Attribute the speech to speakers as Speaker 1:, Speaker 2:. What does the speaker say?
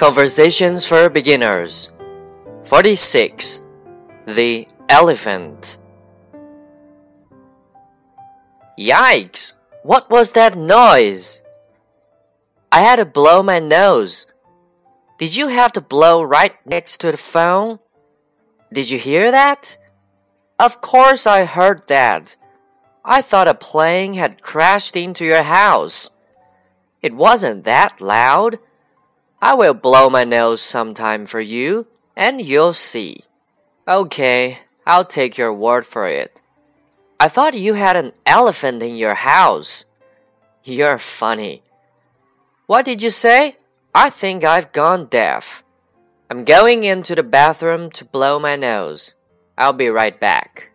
Speaker 1: Conversations for Beginners 46. The Elephant. Yikes! What was that noise? I had to blow my nose. Did you have to blow right next to the phone? Did you hear that? Of course I heard that. I thought a plane had crashed into your house. It wasn't that loud. I will blow my nose sometime for you, and you'll see. Okay, I'll take your word for it. I thought you had an elephant in your house. You're funny. What did you say? I think I've gone deaf. I'm going into the bathroom to blow my nose. I'll be right back.